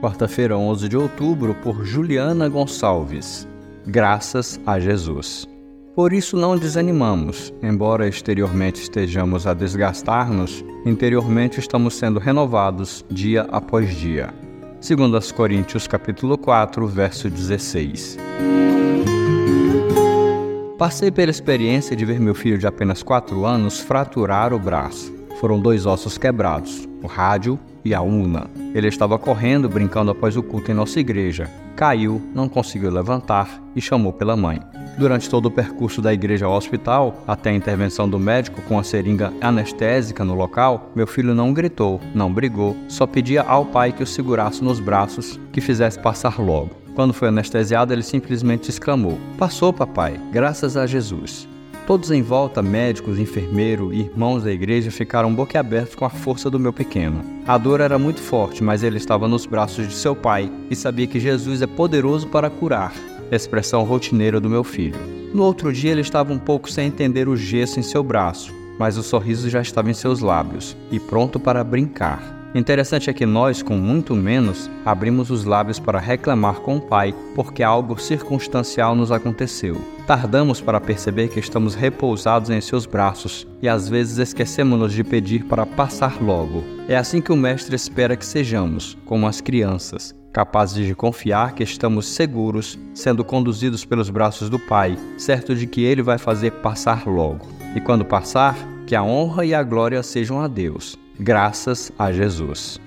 quarta-feira, 11 de outubro, por Juliana Gonçalves. Graças a Jesus. Por isso não desanimamos, embora exteriormente estejamos a desgastar-nos, interiormente estamos sendo renovados dia após dia. Segundo as Coríntios capítulo 4, verso 16. Passei pela experiência de ver meu filho de apenas 4 anos fraturar o braço. Foram dois ossos quebrados, o rádio e a una. Ele estava correndo, brincando após o culto em nossa igreja. Caiu, não conseguiu levantar e chamou pela mãe. Durante todo o percurso da igreja ao hospital, até a intervenção do médico com a seringa anestésica no local, meu filho não gritou, não brigou, só pedia ao pai que o segurasse nos braços, que fizesse passar logo. Quando foi anestesiado, ele simplesmente exclamou: Passou, papai, graças a Jesus. Todos em volta, médicos, enfermeiro e irmãos da igreja, ficaram boquiabertos com a força do meu pequeno. A dor era muito forte, mas ele estava nos braços de seu pai e sabia que Jesus é poderoso para curar. Expressão rotineira do meu filho. No outro dia, ele estava um pouco sem entender o gesso em seu braço, mas o sorriso já estava em seus lábios e pronto para brincar. Interessante é que nós, com muito menos, abrimos os lábios para reclamar com o Pai porque algo circunstancial nos aconteceu. Tardamos para perceber que estamos repousados em seus braços e às vezes esquecemos-nos de pedir para passar logo. É assim que o Mestre espera que sejamos, como as crianças, capazes de confiar que estamos seguros, sendo conduzidos pelos braços do Pai, certo de que Ele vai fazer passar logo. E quando passar, que a honra e a glória sejam a Deus graças a Jesus.